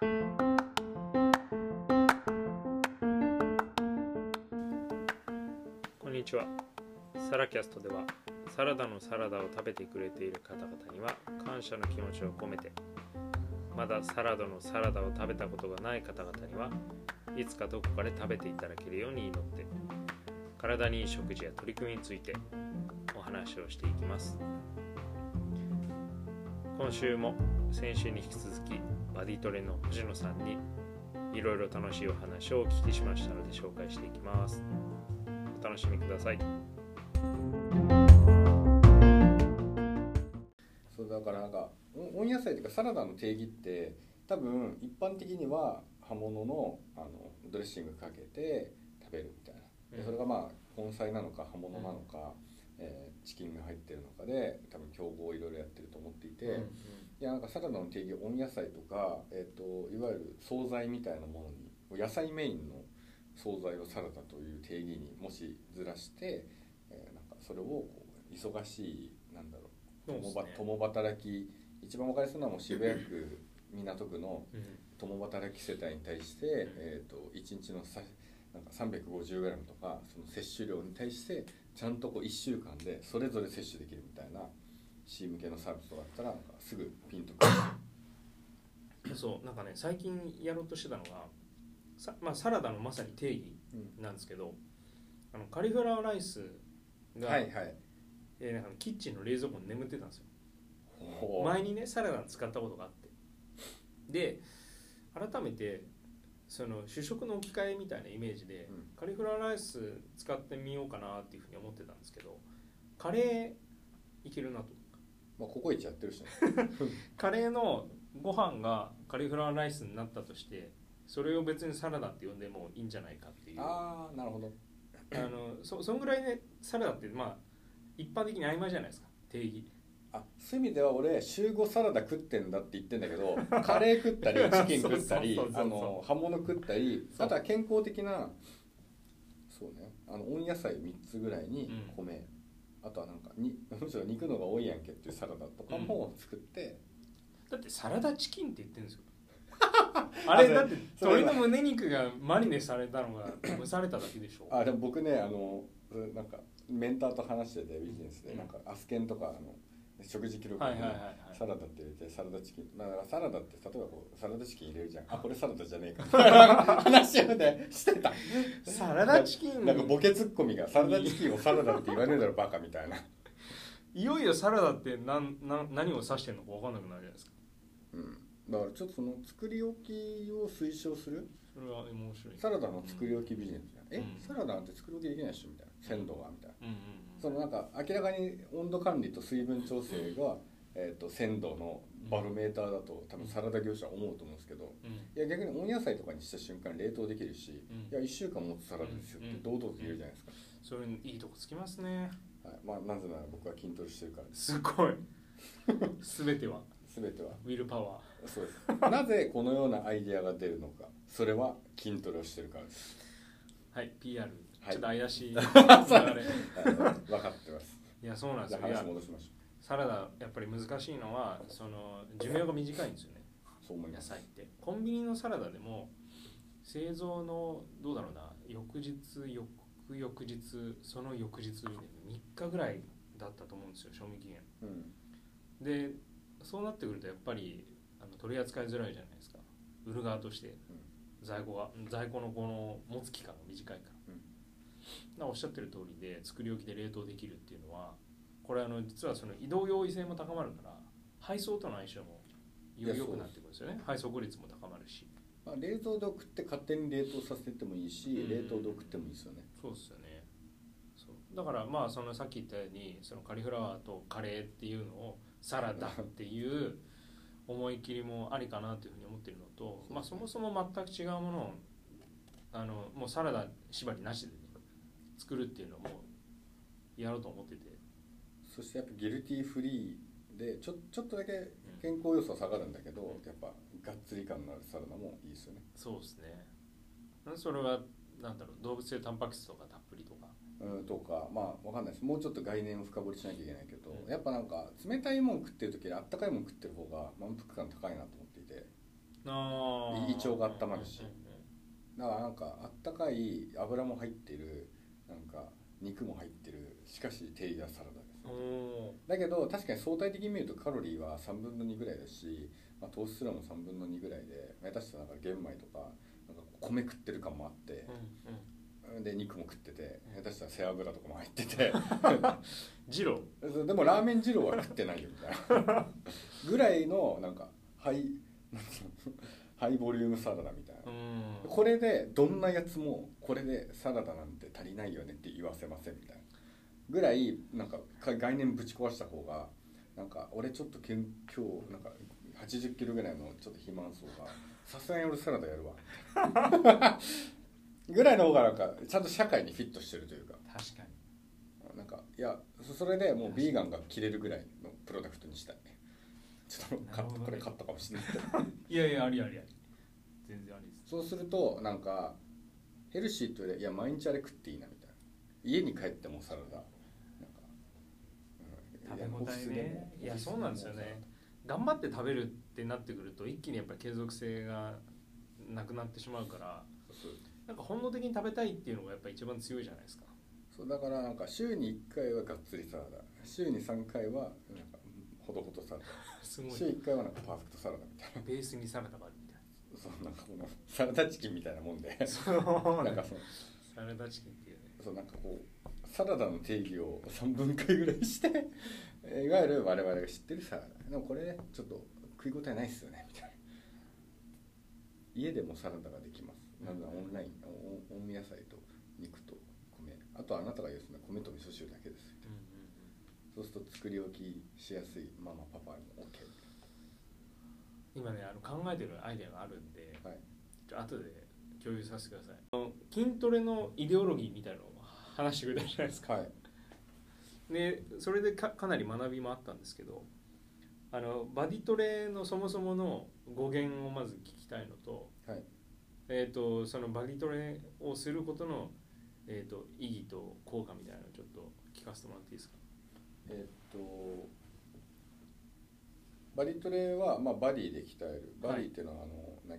こんにちは。サラキャストではサラダのサラダを食べてくれている方々には感謝の気持ちを込めてまだサラダのサラダを食べたことがない方々にはいつかどこかで食べていただけるように祈って体にいい食事や取り組みについてお話をしていきます。今週も先週に引き続きバディトレの藤野さんにいろいろ楽しいお話をお聞きしましたので紹介していきます。お楽しみください。そうだからなんかお温野菜というかサラダの定義って多分一般的には葉物のあのドレッシングかけて食べるみたいな。でそれがまあ根菜なのか葉物なのか、えーチキンが入ってるのかで多分競合いろいろやってると思っていて、いやなんかサラダの定義温野菜とか、えー、といわゆる惣菜みたいなものに野菜メインの惣菜をサラダという定義にもしずらして、えーなんかそれをこう忙しいなんだろう共ば共働き一番分かりやすいのはもう渋谷区港区の共働き世帯に対して、えー、と1日のさなんか 350g とかその摂取量に対してちゃんとこう1週間でそれぞれ摂取できるみたいな C 向けのサービスとかだったらなんかすぐピンとくる。そうなんかね最近やろうとしてたのがさ、まあ、サラダのまさに定義うん。なんですけどあのカリフラワーライスが、はいはい。えーなんかキッチンの冷蔵庫に眠ってたんですよ。前にねサラダに使ったことがあって。で改めてその主食の置き換えみたいなイメージで、うん。カリフラワーライス使ってみようかなっていうふうに思ってたんですけどカレーいけるなとまあココイチやってるしね。カレーのご飯がカリフラワーライスになったとしてそれを別にサラダって呼んでもいいんじゃないかっていう。あああなるほど。のそそんぐらいねサラダってまあ一般的に曖昧じゃないですか。定義。あそういう意味では俺週5サラダ食ってんだって言ってんだけど カレー食ったりチキン食ったり葉物食ったりあとは健康的なそうねあの温野菜3つぐらいにうん。米、あとはなんかに むしろ肉の方が多いやんけっていうサラダとかも作って、だってサラダチキンって言ってるんですよ。あれだってそれ鶏の胸肉がマリネされたのが蒸されただけでしょ。あでも僕ねあのなんかメンターと話しててビジネスで、うん。なんかアスケンとかあの食事記録にサラダって入れてサラダチキンまあサラダって例えばこうサラダチキン入れるじゃん。あこれサラダじゃねえか。話をねしてた。サラダチキン。なんかボケツッコミがサラダチキンをサラダって言わねえだろバカみたいな、いよいよサラダって何何何を指してるのか分かんなくなるじゃないですか。うん、だからちょっとその作り置きを推奨する？それは面白い。サラダの作り置きビジネスじゃん、え？うん。サラダなんて作り置きできないっしょみたいな。鮮度がみたいな。うんうんそのなんか明らかに温度管理と水分調整が、えー、と鮮度のバロメーターだと多分サラダ業者は思うと思うんですけどいや逆に温野菜とかにした瞬間冷凍できるし、うん。いや1週間持つサラダですよって堂々と言えるじゃないですか、それいいとこつきますね。はい、まあなぜなら僕は筋トレしてるからです。すごい。全ては。全ては。ウィルパワそうです。なぜこのようなアイデアが出るのか。それは筋トレをしてるからです、ーはい。PR、はいちょっと怪しい はい、分かってます。いやそうなんですよ。話戻しましょサラダやっぱり難しいのはその寿命が短いんですよね。うそう思います。野菜って。コンビニのサラダでも製造のどうだろうな。翌日翌翌日その翌日で3日ぐらいだったと思うんですよ賞味期限。うん。でそうなってくるとやっぱりあの取り扱いづらいじゃないですか。売る側として。在庫が在庫のこの持つ期間が短いから,、うんおっしゃってる通りで作り置きで冷凍できるっていうのはこれあの実はその移動容易性も高まるから配送との相性もよくなってくるんですよね。配送効率も高まるし。まあ、冷凍で送って勝手に冷凍させてもいいし、うん。冷凍で送ってもいいですよね。そうですよね。そう。だからまあそのさっき言ったようにそのカリフラワーとカレーっていうのをサラダっていう思い切りもありかなというふうに思ってるのと、まあ、そもそも全く違うものをあのもうサラダ縛りなしで、ね、作るっていうのもやろうと思ってて。そしてやっぱギルティーフリーでちょちょっとだけ健康要素は下がるんだけど、やっぱがっつり感のあるサラダもいいですよね。そうですね。それはなんだろう動物性タンパク質とかたっぷりとか。うんとかまあわかんないです。もうちょっと概念を深掘りしなきゃいけないけど、うん。やっぱなんか冷たいもん食ってる時よりあったかいもん食ってる方が満腹感高いなと思っていて。あ胃腸が温まるし。うんうん。だからなんかあったかい油も入ってるなんか肉も入ってる。しかし定義はサラダです。だけど確かに相対的に見るとカロリーは3分の2ぐらいだし、まあ、糖質量も3分の2ぐらいで下手したらなんか玄米とかなんか米食ってる感もあってーうんうん。で肉も食ってて下手したら背脂とかも入ってて。ジロそうでもラーメン二郎は食ってないよみたいな。ぐらいのなんかハイハイボリュームサラダみたいな。うんこれでどんなやつもこれでサラダなんて足りないよねって言わせませんみたいな。ぐらいなんかか概念ぶち壊した方がなんか俺ちょっとけん今日なんか80キロぐらいのちょっと肥満層がさすがに俺サラダやるわ。ぐらいの方がなんかちゃんと社会にフィットしてるというか。確かに。なんかいやそそれでもうビーガンが切れるぐらいのプロダクトにしたい。ちょっとこれカットかもしれない。いやいやありありあり全然ありですそうするとなんかヘルシーといや毎日あれ食っていいなみたいな。家に帰ってもサラダ。なんか、うん食べ応えね。いやそうなんですよね。頑張って食べるってなってくると一気にやっぱり継続性がなくなってしまうからなんか本能的に食べたいっていうのがやっぱ一番強いじゃないですか。そうだからなんか週に1回はがっつりサラダ。週に3回はなんかほどほどサラダ。週1回はなんかパーフェクトサラダみたいな。ベースにサラダがそうなんかこのサラダチキンみたいなもんで。なそうなんかそのサラダチキンっていうね。そうなんかこうサラダの定義を3分解ぐらいして いわゆる我々が知ってるサラダ。でもこれねちょっと食い応えないっすよね。みたいな。家でもサラダができます。なぜならオンラインお温野菜と肉と米。あとあなたが言うその米と味噌汁だけですうんうんうん。そうすると作り置きしやすいママパパも OK 今ねあの考えてるアイデアがあるんではい。ちょ後で共有させてください。あの筋トレのイデオロギーみたいなのを話してくれたじゃないですか。はい。でそれでかかなり学びもあったんですけどあのバディトレのそもそもの語源をまず聞きたいのと,、はい。えー、とそのバディトレをすることの、えー、と意義と効果みたいなのをちょっと聞かせてもらっていいですか？えーっとバディトレは、まあ、バディで鍛える。バディっていうのは、あのなん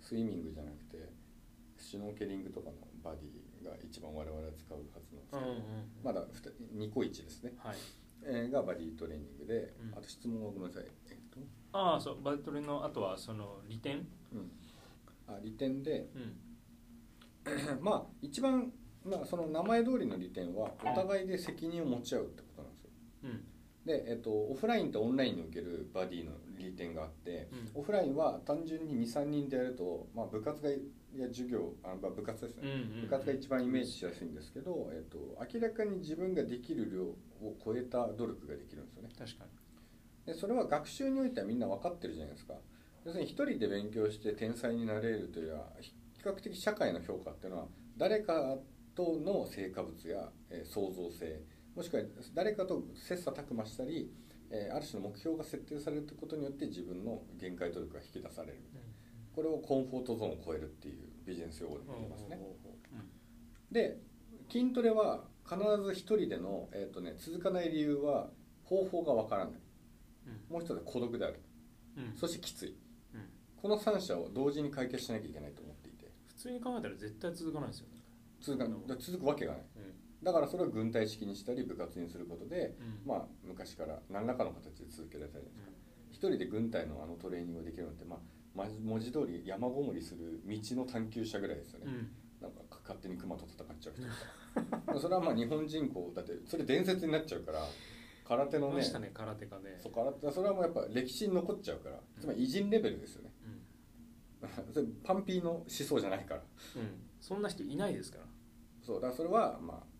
スイミングじゃなくてシュノーケリングとかのバディが一番我々は使うはずなんですけど、まだ2個1ですね、はい。えーがバディトレーニングで、うん。あと質問はごめんなさい。えっと、ああそうバディトレのあとはその利点？うん、あ利点でうん。まあ一番、まあ、その名前通りの利点はお互いで責任を持ち合うってことなんですよ。うんで、えっと、オフラインとオンラインにおけるバディの利点があって、うん。オフラインは単純に23人でやると、まあ、部活がいや授業あ、まあ、部活ですね、うんうん。部活が一番イメージしやすいんですけど、えっと、明らかに自分ができる量を超えた努力ができるんですよね。確かに。でそれは学習においてはみんな分かってるじゃないですか。要するに一人で勉強して天才になれるというよりは比較的社会の評価っていうのは誰かとの成果物や、えー創造性もしくは誰かと切磋琢磨したり、えーある種の目標が設定されることによって自分の限界努力が引き出される。これをコンフォートゾーンを超えるっていうビジネス用語でも言いますね。で筋トレは必ず一人での、えーとね、続かない理由は方法が分からない。もう一つは孤独である。うん。うんそしてきつい。うん。この3者を同時に解決しなきゃいけないと思っていて。普通に考えたら絶対続かないですよね。続かだから続くわけがないだからそれを軍隊式にしたり部活にすることで、うん。まあ昔から何らかの形で続けられたり一人で軍隊のあのトレーニングができるのって、まあ、ま文字通り山ごもりする道の探求者ぐらいですよね、うん。なんか勝手に熊と戦っちゃう人とか。それはまあ日本人口だってそれ伝説になっちゃうから空手のねね空手家でそう空手それはもうやっぱ歴史に残っちゃうからつまり偉人レベルですよね。うん。それパンピーの思想じゃないから。うん。そんな人いないですから。そうだからそれはまあ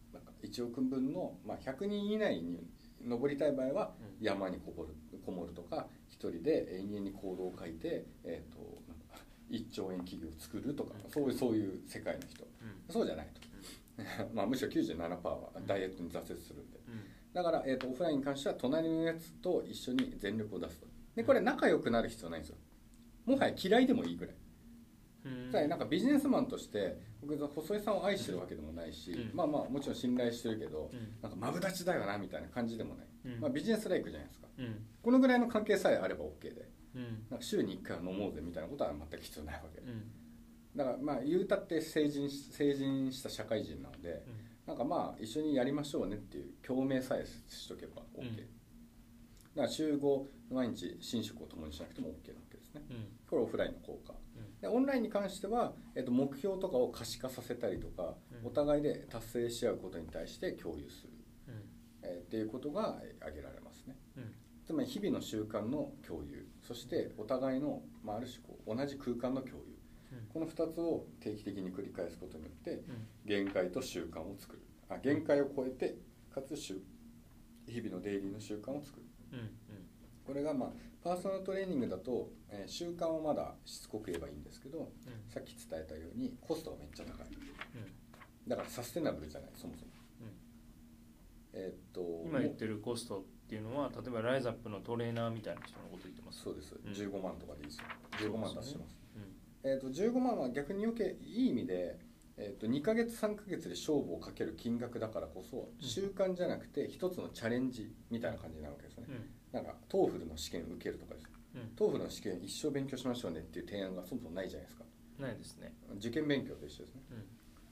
1億分の、まあ、100人以内に登りたい場合はうん。山にこもるこもるとか一人で延々に行動を書いて、えー、となんか1兆円企業を作るとかうん。そういうそういう世界の人。うん。そうじゃないと。まあむしろ97%はダイエットに挫折するんで。うん。だから、えー、とオフラインに関しては隣のやつと一緒に全力を出すと。でこれ仲良くなる必要ないんですよ。もはや嫌いでもいいぐらい。うん。なんかビジネスマンとして僕細井さんを愛してるわけでもないし、うん。まあまあもちろん信頼してるけど、うん。なんかマブダチだよなみたいな感じでもない、うん。まあ、ビジネスライクじゃないですか。うん。このぐらいの関係さえあれば OK で。うん。なんか週に1回は飲もうぜみたいなことは全く必要ないわけ。うん。だからまあ言うたって成人し成人した社会人なのでなんかまあ一緒にやりましょうねっていう共鳴さえしとけば OK、うんだから週5毎日寝食を共にしなくても OK なわけですね。うん。これオフラインの効果。うん。でオンラインに関しては、えっと、目標とかを可視化させたりとか、うん。お互いで達成し合うことに対して共有する、うん。えーっていうことがえー挙げられますね。うん。つまり日々の習慣の共有。そしてお互いの、まあ、ある種こう同じ空間の共有。うん。この2つを定期的に繰り返すことによってうん。限界と習慣を作る。あ限界を超えてかつ習日々のデイリーの習慣を作るうんこれがまあパーソナルトレーニングだと、えー習慣をまだしつこく言えばいいんですけどうん。さっき伝えたようにコストがめっちゃ高い。うん。だからサステナブルじゃないそもそも。えーっと今言っもてるコストっていうのは例えばライズアップのトレーナーみたいな人のこと言ってます。うそうです。ん。15万とかでいいですよ。15万出してます。うん。えーっと15万は逆に余計いい意味でえーっと2ヶ月3ヶ月で勝負をかける金額だからこそうん。習慣じゃなくて一つのチャレンジみたいな感じになるわけですね。うん。なんか TOEFL の試験受けるとかです。うん。 TOEFL の試験一生勉強しましょうねっていう提案がそもそもないじゃないですか。ないですね。受験勉強と一緒ですね。うん。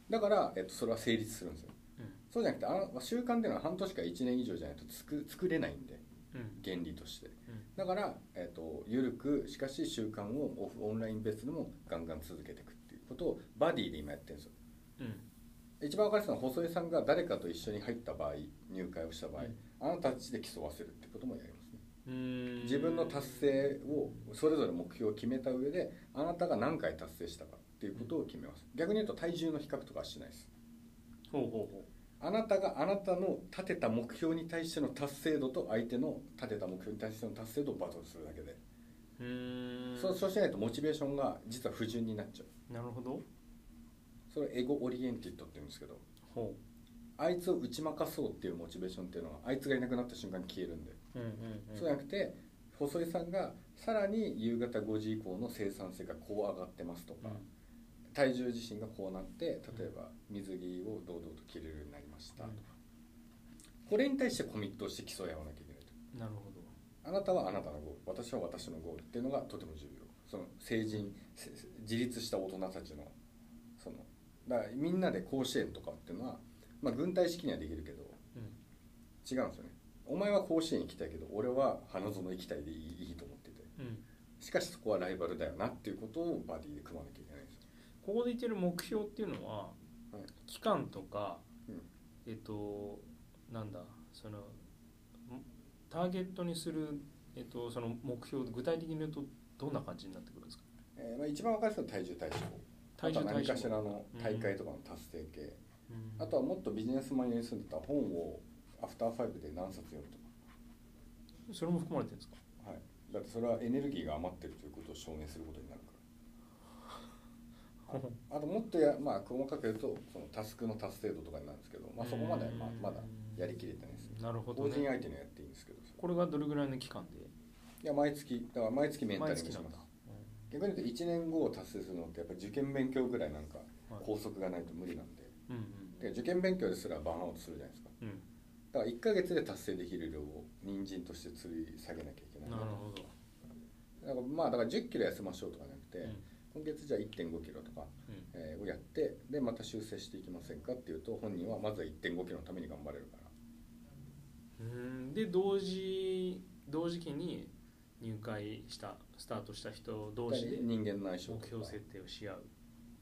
だから、えっと、それは成立するんですよ。うん。そうじゃなくてあの習慣っていうのは半年か1年以上じゃないとつく作れないんでうん。原理として。うん。だから、えっと、緩くしかし習慣をオフオンラインベースでもガンガン続けていくことをバディで今やってるんですよ。うん。一番分かりやすいのは細井さんが誰かと一緒に入った場合入会をした場合、うん。あなたたちで競わせるってこともやりますね。自分の達成をそれぞれ目標を決めた上であなたが何回達成したかっていうことを決めます。逆に言うと体重の比較とかはしないです。ほうほうほあなたがあなたの立てた目標に対しての達成度と相手の立てた目標に対しての達成度をバトルするだけで、そうそうしないとモチベーションが実は不純になっちゃう。なるほど。それをエゴオリエンティッドって言うんですけどほあいつを打ち負かそうっていうモチベーションっていうのはあいつがいなくなった瞬間に消えるんで、ううんうんうん。そうじゃなくて細井さんがさらに夕方5時以降の生産性がこう上がってますとか、体重自身がこうなって例えば水着を堂々と着れるようになりましたとか、これに対してコミットして競い合わなきゃいけないと。うんなるほどあなたはあなたのゴール私は私のゴールっていうのがとても重要。その成人せ自立した大人たちのそのだからみんなで甲子園とかっていうのは、まあ、軍隊式にはできるけどうん違うんですよね。お前は甲子園行きたいけど俺は花園行きたいでいいいいと思ってて。うん。しかしそこはライバルだよなっていうことをバディで組まなきゃいけないんですよ。ここで言ってる目標っていうのは、はい。期間とか、うん。えっとなんだそのんターゲットにする、えっと、その目標具体的に言うとどんな感じになってくるんですか？えーまあ、一番分かりやすいのは体重体脂肪。体重あとは何かしらの大会とかの達成系、うん。あとはもっとビジネスマンに住んでた本をアフターファイブで何冊読むとか。それも含まれてるんですか？はい、だってそれはエネルギーが余ってるということを証明することになるから。あともっとや、まあ、細かく言うとそのタスクの達成度とかになるんですけど、まあ、そこまではまあうんまだやりきれてないです。なるほど、法ね、人相手にはやっていいんですけどこれがどれぐらいの期間で？いや毎月だから毎月メンタリングし毎月なん逆に言うと1年後を達成するのってやっぱり受験勉強ぐらいなんかはい。拘束がないと無理なんで。うんうん。で受験勉強ですらバーンアウトするじゃないですか。うん。だから1ヶ月で達成できる量を人参として吊り下げなきゃいけない。なるほど、だからまあだから1 0キロ痩せましょうとかじゃなくて、うん。今月じゃあ1 5キロとか、うん。えーをやってでまた修正していきませんかっていうと本人はまずは1 5キロのために頑張れるからうん。で同時同時期に入会したスタートした人同士で人間の相性目標設定をし合う。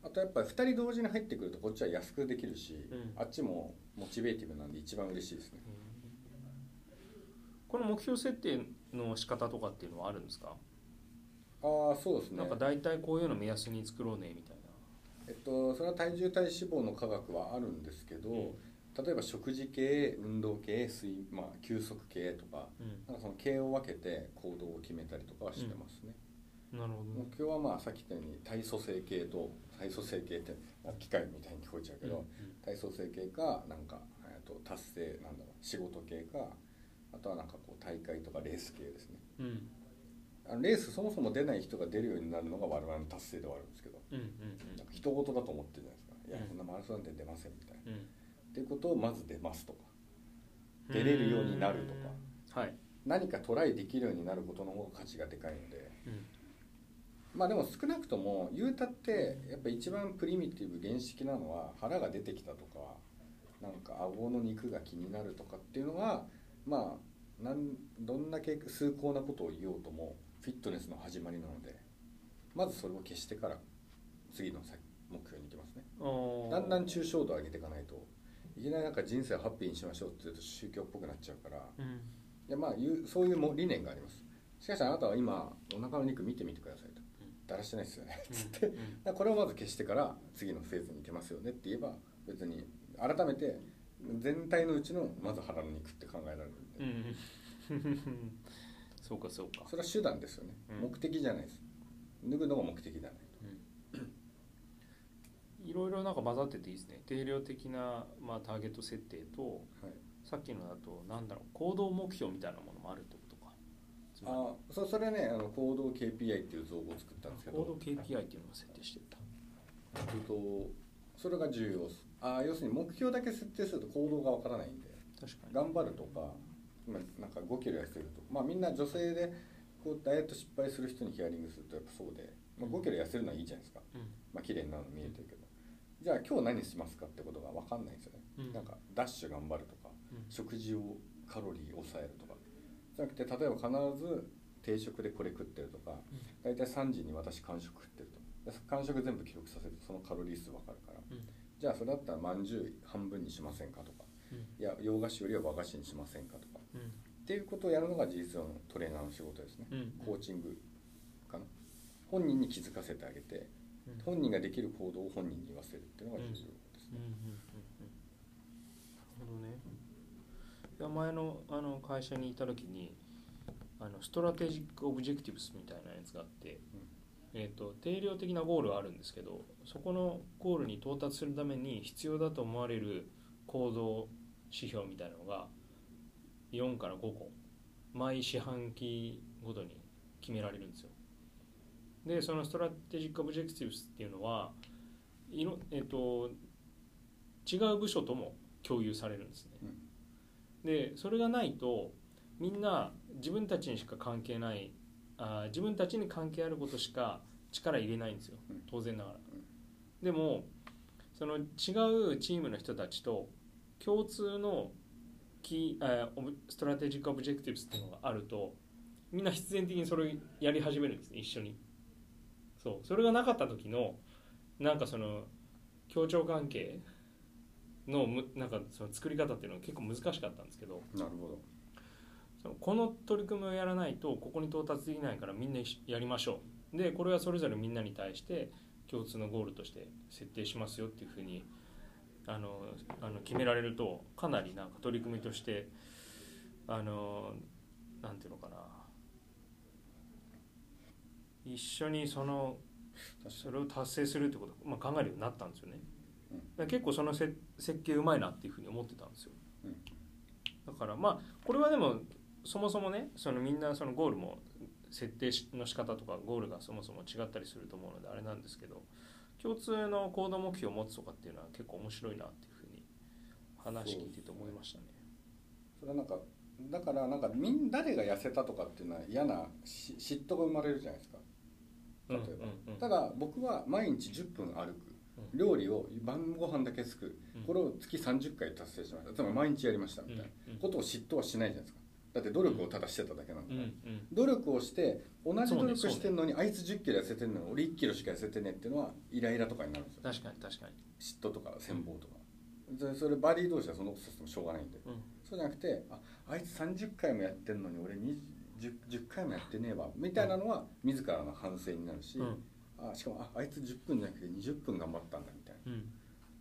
あとやっぱり2人同時に入ってくるとこっちは安くできるし、うん。あっちもモチベーティブなんで一番嬉しいですね。この目標設定の仕方とかっていうのはあるんですか、ああそうですね。なんか大体こういうの目安に作ろうねみたいえっとそれは体重体脂肪の科学はあるんですけど、うん例えば食事系運動系水、まあ、休息系とかな、なんかその系を分けて行動を決めたりとかはしてますね、うん、なるほど。目標はまあさっき言ったように体組成系と体組成系ってまあ機械みたいに聞こえちゃうけど、体組成系かなんか、えー、と達成なんだろう仕事系かあとはなんかこう大会とかレース系ですね。うん。うんあのレースそもそも出ない人が出るようになるのが我々の達成ではあるんですけどうんうんなんか人事だと思ってるじゃないですか。いやうん。そんなマラソンなんて出ませんみたいな、うんっていうことをまず出ますと。か出れるようになるとか。はい。何かトライできるようになることの方が価値がでかいので。うん。まあでも少なくとも言うたってやっぱ一番プリミティブ原始的なのは腹が出てきたとかなんか顎の肉が気になるとかっていうのはまあなんどんだけ崇高なことを言おうともフィットネスの始まりなのでまずそれを消してから次の先目標に行きますね。だんだん抽象度を上げていかないといきなりなんか人生をハッピーにしましょうって言うと宗教っぽくなっちゃうから。うん。いやまあいうそういうも理念があります。しかしあなたは今お腹の肉見てみてくださいと。だらしてないですよね。つって。だからこれをまず消してから次のフェーズに行けますよねって言えば別に改めて全体のうちのまず腹の肉って考えられるんで、うん。そうかそうか。それは手段ですよね、うん。目的じゃないです。脱ぐのが目的じゃないいろいろなんか混ざってていいですね。定量的な、まあ、ターゲット設定とはい。さっきのだとなんだろう行動目標みたいなものもあるってことか。あそそれねあの行動 KPI っていう造語を作ったんですけど。行動 KPI っていうのを設定してた。えっとそれが重要です。あ要するに目標だけ設定すると行動がわからないんで。確かに。頑張るとか、まあ、なんか5キロ痩せるとまあみんな女性でこうダイエット失敗する人にヒアリングするとやっぱそうで、まあ、5キロ痩せるのはいいじゃないですか、うん。まあ綺麗になるの見えてるけどじゃあ今日何しますかってことが分かんないんですよね、うん。なんかダッシュ頑張るとかうん。食事をカロリー抑えるとか。じゃなくて例えば必ず定食でこれ食ってるとか大体3時に私間食食ってると。で間食全部記録させるとそのカロリー数分かるから。うん。じゃあそれだったらまんじゅう半分にしませんかとか。うん。いや洋菓子よりは和菓子にしませんかとか。うん。っていうことをやるのが事実上のトレーナーの仕事ですね、うん。コーチングかな。本人に気づかせてあげてうん本人ができる行動を本人に言わせるっていうのが重要ですうんうんね、うんうん。なるほどね。いや前のあの会社にいた時にあの strategic objectives みたいなやつがあって、えー、と定量的なゴールはあるんですけどそこのゴールに到達するために必要だと思われる行動指標みたいなのが4から5個毎四半期ごとに決められるんですよでその strategic objectives っていうのはいろ、えー、と違う部署とも共有されるんですね、でそれがないとみんな自分たちにしか関係ないあー自分たちに関係あることしか力入れないんですよ。うん。当然ながら、でもその違うチームの人たちと共通の key strategic objectives っていうのがあるとみんな必然的にそれをやり始めるんですね一緒にそうそれがなかった時のなんかその協調関係のむなんかその作り方っていうのは結構難しかったんですけどなるほど。そのこの取り組みをやらないとここに到達できないからみんなやりましょう。でこれはそれぞれみんなに対して共通のゴールとして設定しますよっていうふうにあのあの決められるとかなりなんか取り組みとしてあのなんていうのかな一緒にそのそれを達成するってことを、まあ、考えるようになったんですよね、うん。結構そのせ設計うまいなっていうふうに思ってたんですよ、うん。だからまあこれはでもそもそもねそのみんなそのゴールも設定しの仕方とかゴールがそもそも違ったりすると思うのであれなんですけど共通の行動目標を持つとかっていうのは結構面白いなっていうふうに話聞いてて思いましたね。それはなんかだからなんかみん誰が痩せたとかっていうのは嫌なし嫉妬が生まれるじゃないですか例えば、ただ僕は毎日10分歩く。うん。料理を晩ご飯だけ作る。うん。これを月30回達成しました。つまり毎日やりましたみたいな。ことを嫉妬はしないじゃないですか。だって努力をただしてただけなんだうんから、うん。努力をして同じ努力してんのに、あいつ1 0キロ痩せてんのに俺1キロしか痩せてねえっていうのはイライラとかになるんですよ。確かに確かに、嫉妬とか羨望とか、でそれバディ同士はそのことさせてもしょうがないんで。うん。そうじゃなくてああいつ30回もやってんのに俺 10, 10回もやってねえわみたいなのは自らの反省になるし、うん。あしかもああいつ10分じゃなくて20分頑張ったんだみたいな。うん。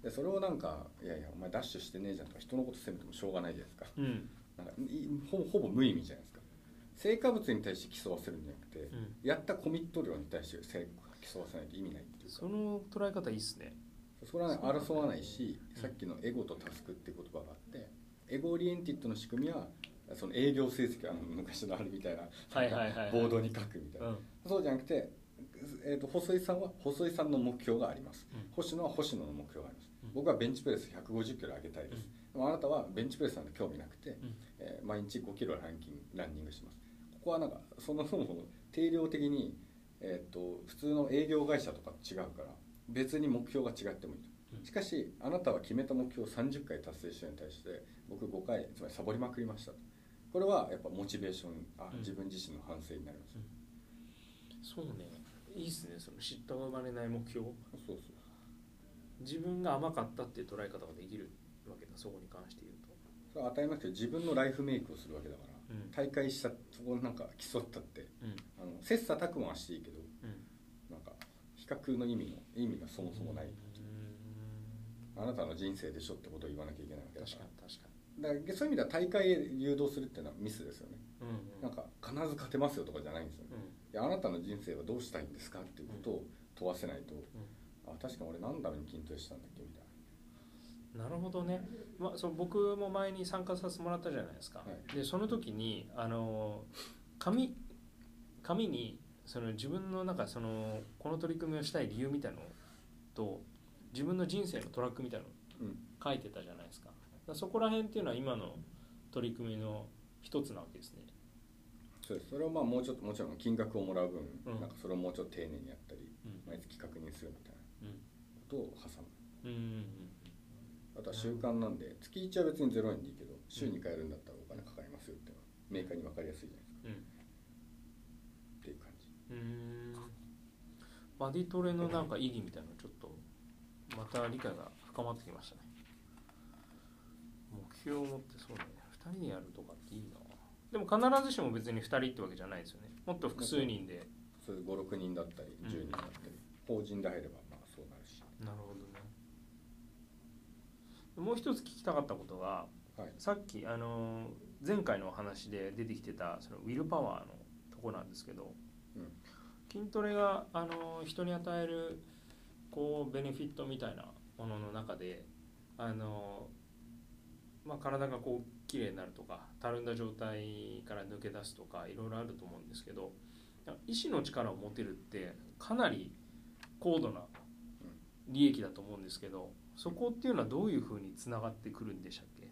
でそれをなんかいやいやお前ダッシュしてねえじゃんとか人のこと責めてもしょうがないじゃないですか。うん。なんかいほほぼ無意味じゃないですか。成果物に対して競わせるんじゃなくて、うん。やったコミット量に対して競わせないと意味ないっていうか。その捉え方いいっすね。それはね。争わないしうん。さっきのエゴとタスクっていう言葉があってエゴオリエンティッドの仕組みはその営業成績あの昔のあれみたいなボードに書くみたいな、うん。そうじゃなくて、えー、と細井さんは細井さんの目標があります、うん。星野は星野の目標があります、うん。僕はベンチプレス150キロ上げたいです、でもあなたはベンチプレスなんて興味なくて、うん。えー毎日5キロランキンランニングします。ここはなんかそのそもそも定量的に、えーっと普通の営業会社とかと違うから別に目標が違ってもいいと。うん。しかしあなたは決めた目標を30回達成したのに対して僕5回つまりサボりまくりましたとこれはやっぱモチベーションあうん。自分自身の反省になります、そうね。いいっすね。その知った生まれない目標。そうそう自分が甘かったっていう捉え方ができるわけだ。そこに関して言うと。それは当たり前ですけど自分のライフメイクをするわけだから、うん。大会したそこなんか競ったってうん。あの切磋琢磨はしていいけどうん。なんか比較の意味の意味がそもそもない、あなたの人生でしょってことを言わなきゃいけないわけだか確からに確かだそういう意味では大会へ誘導するっていうのはミスですよね。にうん。なんか必ず勝てますよとかじゃないんですよね。いやあなたの人生はどうしたいんですかっていうことを問わせないと、あ確かに俺何のために筋トレしたんだっけみたいな。るほどね、まあ、そう僕も前に参加させてもらったじゃないですか、はい。でその時にあの紙紙にその自分のなんかそのこの取り組みをしたい理由みたいのと自分の人生のトラックみたいのうん。書いてたじゃないそこら辺っていうのは今の取り組みの一つなわけですね。なそうです。それをまあもうちょっともちろん金額をもらう分、うん。なんかそれをもうちょっと丁寧にやったりうん。毎月確認するみたいなうん。ことを挟む。うんあとは習慣なんで月1は別に0円でいいけど週2回やるんだったらお金かかりますよってメーカーに分かりやすいじゃないですか。うん。っていう感じ。うん。バディトレのなんか意義みたいなのちょっとまた理解が深まってきましたね目標を持ってそうだね。2人でやるとかっていいな。でも必ずしも別に2人ってわけじゃないですよね。もっと複数人で。それで56人だったりうん10人だったり、法人で入ればまあそうなるし。なるほどね。もう一つ聞きたかったことがはい。さっきあの前回のお話で出てきてたそのウィルパワーのとこなんですけど、うん。筋トレがあの人に与えるこうベネフィットみたいなものの中であの、まあ、体がこう綺麗になるとかたるんだ状態から抜け出すとかいろいろあると思うんですけど意志の力を持てるってかなり高度な利益だと思うんですけどそこっていうのはどういうふうにつながってくるんでしたっけ？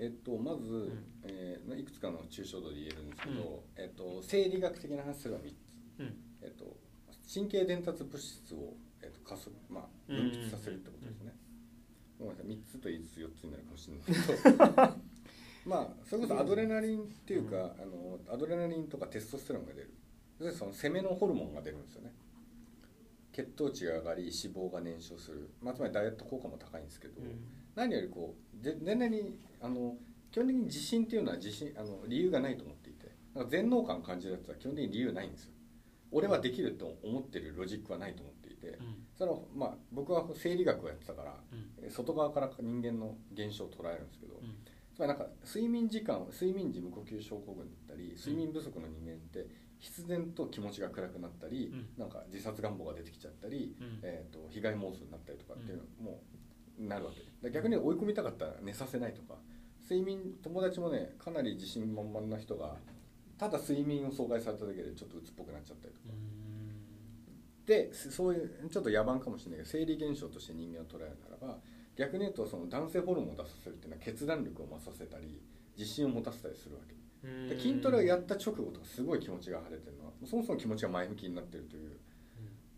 えっと、まず、ん。えーいくつかの抽象度で言えるんですけど、えっと、生理学的な話すれば3つ、うん。えっと、神経伝達物質を、えっと、加速、まあ、分泌させるってことですね、ごめんなさい。3つと言いつつ4つになるかもしれない。け どまあそれこそアドレナリンっていうか、あのアドレナリンとかテストステロンが出る。でその攻めのホルモンが出るんですよね。血糖値が上がり脂肪が燃焼する、まあ、つまりダイエット効果も高いんですけど、何よりこうぜ全然にあの基本的に自信っていうのは自信あの理由がないと思っていてなんか全能感を感じるやつは基本的に理由ないんですよ。俺はできると思ってるロジックはないと思っていてうんそれはまあ僕は生理学をやってたからうん。え外側から人間の現象を捉えるんですけどうん。つまりなんか睡眠時間睡眠時無呼吸症候群だったり睡眠不足の人間って必然と気持ちが暗くなったり、うん。なんか自殺願望が出てきちゃったり、うん。えー、と被害妄想になったりとかっていうのもなるわけ。で逆に追い込みたかったら寝させないとか睡眠友達もねかなり自信満々な人がただ睡眠を阻害されただけでちょっと鬱っぽくなっちゃったりとかでそういうちょっと野蛮かもしれないけど生理現象として人間を捉えるならば逆に言うとその男性ホルモンを出させるっていうのは決断力を増させたり自信を持たせたりするわけ。うん。で筋トレをやった直後とかすごい気持ちが晴れてるのはそもそも気持ちが前向きになってるという。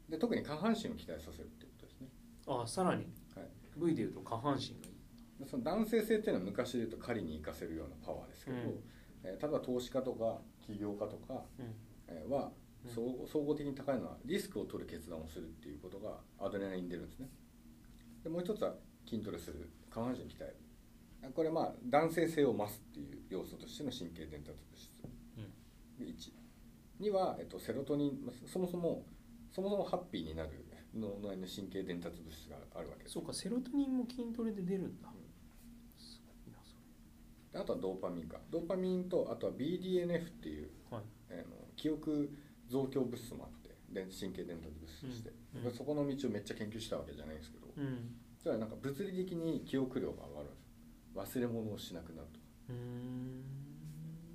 で特に下半身を鍛えさせるっていうことですね。あさらに。はい。V でいうと下半身がいい。でその男性性っていうのは昔で言うと狩りに生かせるようなパワーですけど、うん。えー例えば投資家とか起業家とか、はうん総合総合的に高いのはリスクを取る決断をするっていうことがアドレナリンに出るんですね。でもう一つは筋トレする。下半身を鍛える。これまあ男性性を増すっていう要素としての神経伝達物質。うん。で1には、えっと、セロトニン。まあそもそもそもそもハッピーになる脳内の神経伝達物質があるわけです。そうかセロトニンも筋トレで出るんだ。すごいなそであとはドーパミンか。ドーパミンとあとは BDNF っていうれはい。あの記憶増強物質もあってで神経伝達物質として、うん。僕はそこの道をめっちゃ研究したわけじゃないんですけど、うんそれはなんか物理的に記憶量が上がる。んです忘れ物をしなくなると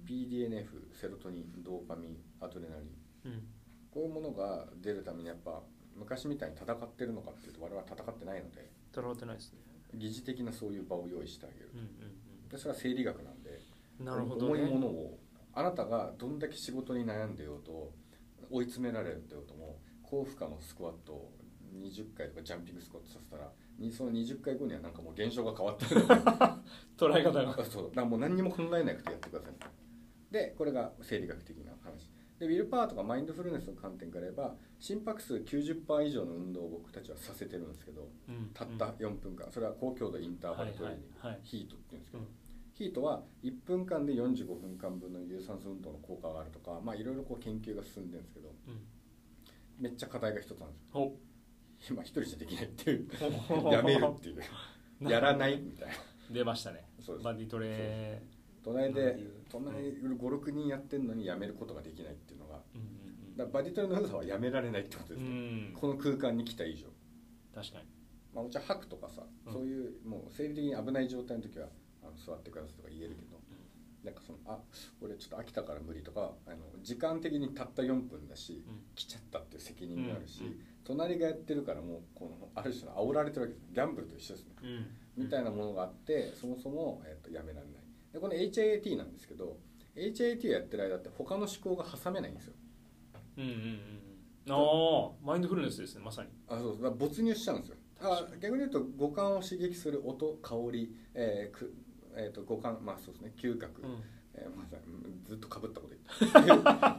BDNF セロトニンドーパミンアドレナリン。うん。こういうものが出るためにやっぱ昔みたいに戦ってるのかっていうと我々は戦ってないので戦ってないですね。疑似的なそういう場を用意してあげるうんうんでそれは生理学なんでうんなるほど重いねものをあなたがどんだけ仕事に悩んでようと追い詰められてようとも高負荷のスクワットを20回とかジャンピングスクワットさせたらにその20回後にはなんかもう現象が変わってるので捉え方が。あそう。だからもう何にも考えなくてやってください。でこれが生理学的な話。でウィルパワーとかマインドフルネスの観点から言えば心拍数90%以上の運動を僕たちはさせてるんですけどうん。たった4分間。それは高強度インターバルトレーニング、はいはいはい。ヒートっていうんですけど、うんヒートは1分間で45分間分の有酸素運動の効果があるとかまあいろいろこう研究が進んでるんですけどうんめっちゃ課題が一つなんですよ。ほ今一人じゃできないっていう。ほやめるっていう。やらないみたいな。出ましたね。そうです。バディトレ隣で隣56人やってるのにやめることができないっていうのがうんうんだからバディトレの良さはやめられないってことでうんうすね、ん。この空間に来た以上、確かに。まあ、もちろん吐くとかさ、うん。そういうもう生理的に危ない状態の時は座ってくださいとか言えるけど、なんかそのあ俺ちょっと飽きたから無理とかあの時間的にたった4分だし、うん。来ちゃったっていう責任があるし、うん。うん隣がやってるからもうこのある種の煽られてるわけですギャンブルと一緒ですね、うん。みたいなものがあってそもそも、えっとやめられない。でこの HIAT なんですけど HIAT をやってる間って他の思考が挟めないんですよ。うんうんうんうん。ああマインドフルネスですねまさに。あそうだ没入しちゃうんですよ。あ逆に言うと五感を刺激する音香り、えーくえー、と五感まあそうですね嗅覚、うん。えーまさうんずっとかぶったこと言っ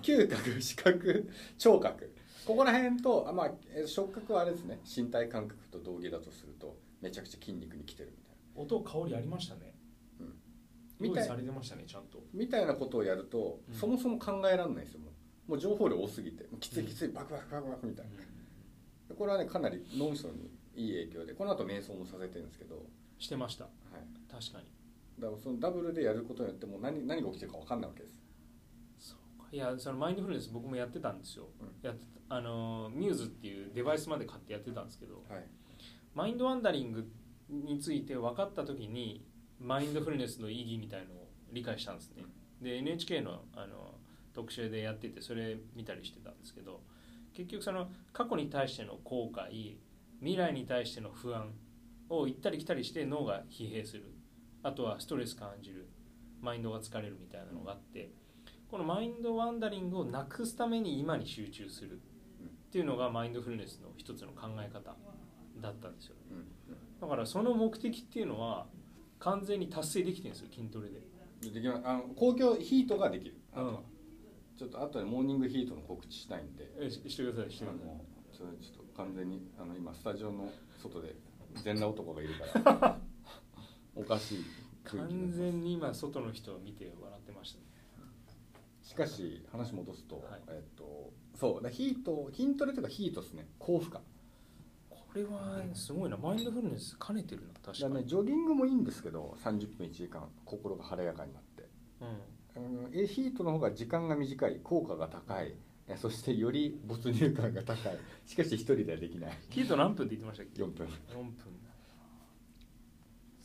て嗅覚視覚聴覚ここら辺とあ、まあ、えー触覚はあれですね。身体感覚と同義だとするとめちゃくちゃ筋肉に来てるみたいな。音香りありましたね。みたい。用意されてましたねちゃんと。みたいなことをやると、うん。そもそも考えられないですよ。もうもう情報量多すぎてきついきついバクバクバクバクみたいな。でこれはねかなり脳みそにいい影響でこの後瞑想もさせてるんですけど、はい、してました。確かにだからそのダブルでやることによってもう何何が起きてるか分かんないわけです。そうか。いやそのマインドフルネス僕もやってたんですよ、うん。やってたあのミューズっていうデバイスまで買ってやってたんですけどはい。マインドワンダリングについて分かった時にマインドフルネスの意義みたいのを理解したんですね。で NHK のあの特集でやっててそれ見たりしてたんですけど結局その過去に対しての後悔未来に対しての不安を行ったり来たりして脳が疲弊するあとはストレス感じるマインドが疲れるみたいなのがあってこのマインドワンダリングをなくすために今に集中するっていうのがマインドフルネスの一つの考え方だったんですよ。だからその目的っていうのは完全に達成できてるんですよ筋トレで。でできます。あの公共ヒートができる。あとは、うんちょっと後でモーニングヒートの告知したいんで。えししてくださいしてください。ちょっと完全にあの今スタジオの外で全裸男がいるから おかしい完に全に今外の人を見て笑ってましたね。しかし話戻すと、はい。えっとそうだヒート筋トレというかヒートですね。高負荷。これはすごいな。マインドフルネス兼ねてるな確かに、だねジョギングもいいんですけど30分1時間心が晴れやかになって。うん。あのえヒートの方が時間が短い効果が高い。えそしてより没入感が高い。しかし一人ではできない。ヒート何分って言ってましたっけ？4分。4分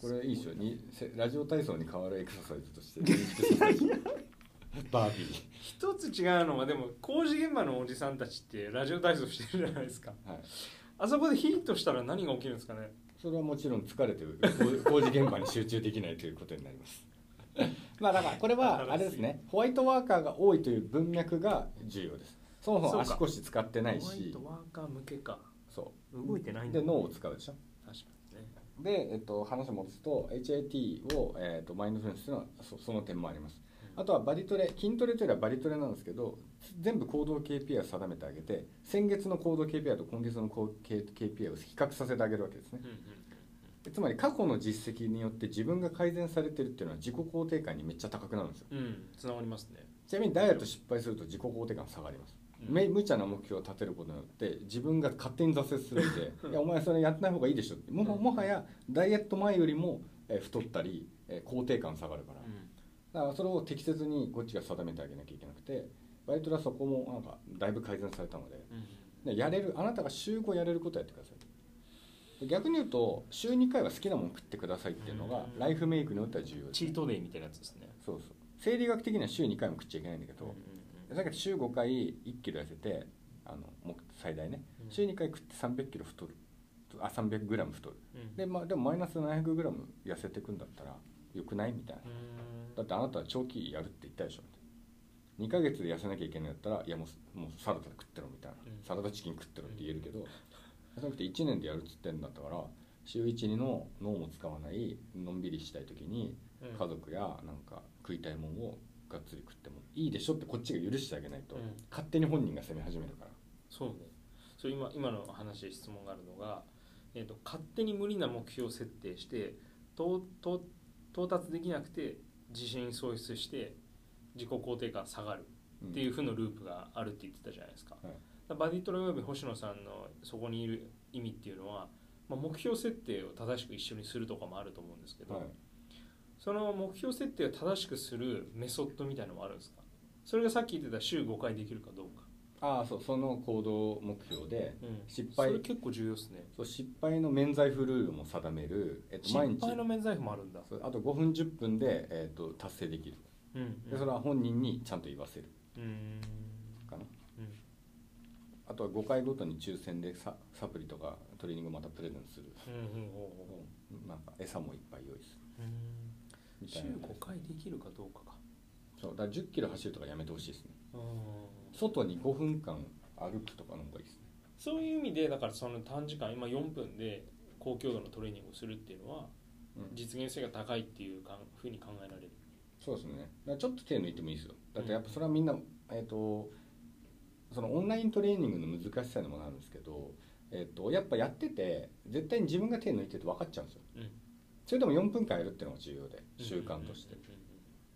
これいいですよにせラジオ体操に代わるエクササイズとして。認識させてバービー。一つ違うのはでも工事現場のおじさんたちってラジオ体操してるじゃないですか。はい。あそこでヒートしたら何が起きるんですかね？それはもちろん疲れてる工工事現場に集中できないということになります。まあだからこれはあれですね。ホワイトワーカーが多いという文脈が重要です。そもそも足腰使ってないホワイしトワーカー向けか。そ動いてないんで脳を使うでしょで、えっと、話を戻すと HIT を、えっと、マインドフルネスというのはそその点もあります。あとはバリトレ筋トレというよりはバリトレなんですけど全部行動 KPI を定めてあげて先月の行動 KPI と今月の KPI を比較させてあげるわけですね。うんうんでつまり過去の実績によって自分が改善されてるっていうのは自己肯定感にめっちゃ高くなるんですよ。うんうんつながりますね。ちなみにダイエット失敗すると自己肯定感下がります、うんめ無茶な目標を立てることによって自分が勝手に挫折するんで いやお前それやってない方がいいでしょって。ももはやダイエット前よりもえー太ったりえー肯定感下がるから。うん。だからそれを適切にこっちが定めてあげなきゃいけなくてバイトはそこもなんかだいぶ改善されたので。うん。でやれるあなたが週5やれることやってください。で逆に言うと週2回は好きなもの食ってくださいっていうのがうん。ライフメイクによっては重要ですチートデイみたいなやつですね。そうそう。生理学的には週2回も食っちゃいけないんだけど、うんうんさっき週5回1キロ痩せてあのもう最大ね。うん。週2回食って300キロ太る。っあ 300g 太る。うん。で,、まあ、でもマイナス 700g 痩せていくんだったらよくない？みたいな。うん。だってあなたは長期やるって言ったでしょ。2ヶ月で痩せなきゃいけないんだったらいやもうもうサラダ食ってろみたいな、うん。サラダチキン食ってろって言えるけど、じゃなくて1年でやるっつってんだったから週12の脳も使わないのんびりしたい時にうん。家族やなんか食いたいもんをがっつり食ってもいいでしょってこっちが許してあげないと、うん。勝手に本人が責め始めるから。そうね。それ今今の話で質問があるのが、えー、と勝手に無理な目標を設定して到達できなくて自信喪失して自己肯定感下がるっていう負のループがあるって言ってたじゃないですか,、はい。バディトレおよび星野さんのそこにいる意味っていうのは、まあ、目標設定を正しく一緒にするとかもあると思うんですけど、はいその目標設定を正しくするメソッドみたいなのもあるんですか？それがさっき言ってた週5回できるかどうか、ああそうその行動目標でうん、失敗それ結構重要ですね。そう失敗の免罪符ルールも定める、えっと、毎日失敗の免罪符もあるんだ、あと5分10分で、えっと達成できる。うんでそれは本人にちゃんと言わせる。うん。かな？うん。あとは5回ごとに抽選でササプリとかトレーニングまたプレゼントする、うんうんなんか餌もいっぱい用意する。ううん週いな。5回できるかどうかか。そうだから1 0キロ走るとかやめてほしいですね。うん外に5分間歩くとかの方がいいですね。そういう意味でだからその短時間今4分で高強度のトレーニングをするっていうのはうん。実現性が高いっていうかふうに考えられる。そうですね。ちょっと手抜いてもいいですよ。だってやっぱそれはみんな、えっ、とそのオンライントレーニングの難しさにもなるんですけど、えっとやっぱやってて絶対に自分が手抜いてると分かっちゃうんですよ、うんそれでも4分間やるっていうのが重要で習慣として、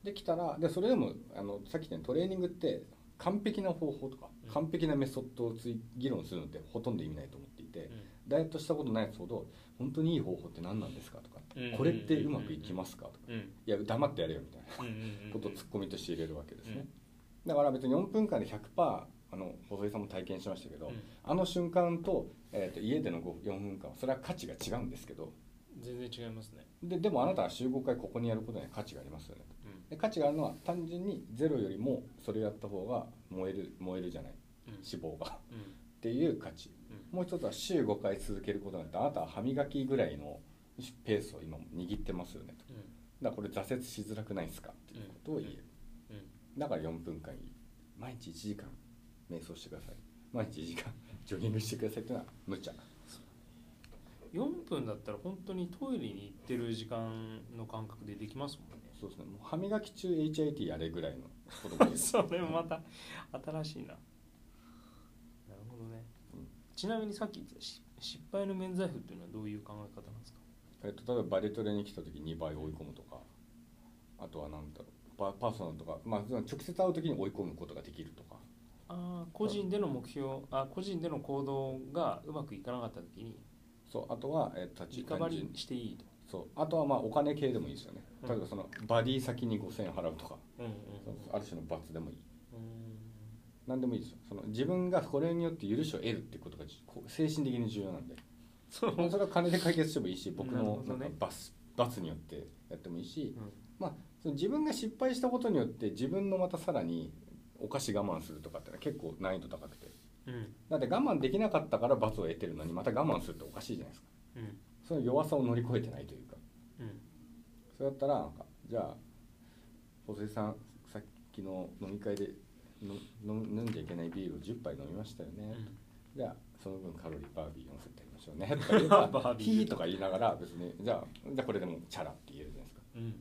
できたらでそれでもあのさっき言ったようにトレーニングって完璧な方法とか、うん。完璧なメソッドをつい議論するのってほとんど意味ないと思っていて、うん。ダイエットしたことないやつほど本当にいい方法って何なんですかとか、うんこれってうまくいきますかとか、いや黙ってやれよみたいなことをツッコミとして入れるわけですね、だから別に4分間で100%あの細井さんも体験しましたけど、うん。あの瞬間と,、えー、と家での5 4分間はそれは価値が違うんですけど全然違いますね。ででもあなたは週5回ここにやることには価値がありますよね。うん。で価値があるのは単純にゼロよりもそれをやった方が燃える燃えるじゃない。うん。脂肪が。うん。っていう価値。うん。もう一つは週5回続けることによってあなたは歯磨きぐらいのペースを今も握ってますよねと。うん。だからこれ挫折しづらくないですか？っていうことを言える。うん。だから4分間いい。毎日1時間瞑想してください。毎日1時間 ジョギングしてくださいっていうのは無茶4分だったら本当にトイレに行ってる時間の感覚でできますもんね。そうですね。もう歯磨き中 HIT やれぐらいのことがいいで。す それもまた新しいな。なるほどね、うん。ちなみにさっき言ってたし失敗の免罪符っていうのはどういう考え方なんですか？えっと、例えばバレトレに来た時2倍追い込むとか。あとは何だろう。パパーソナルとか、まあ、直接会う時に追い込むことができるとか。ああ個人での目標あ個人での行動がうまくいかなかった時にそうあとは、えー、立ちリカバリ単純ーしていいと。そうあとはまあお金系でもいいですよね。うん。例えばそのバディ先に5000円払うとか、うんうんそうある種の罰でもいい。うん。何でもいいですよ。その自分がこれによって許しを得るっていうことが精神的に重要なんで。それは金で解決してもいいし僕のなんか罰罰によってやってもいいし、うん。まあ、その自分が失敗したことによって自分のまたさらにお菓子我慢するとかってのは結構難易度高くてうん。だって我慢できなかったから罰を得てるのにまた我慢するっておかしいじゃないですか。うん。その弱さを乗り越えてないというか。うんそれだったらなんかじゃあ細井さんさっきの飲み会での飲飲んじゃいけないビールを10杯飲みましたよね、じゃあその分カロリーバービー乗せてやりましょうね。とか言えばヒーとか言いながら別に。じゃあじゃあこれでもチャラって言えるじゃないですか。うんうん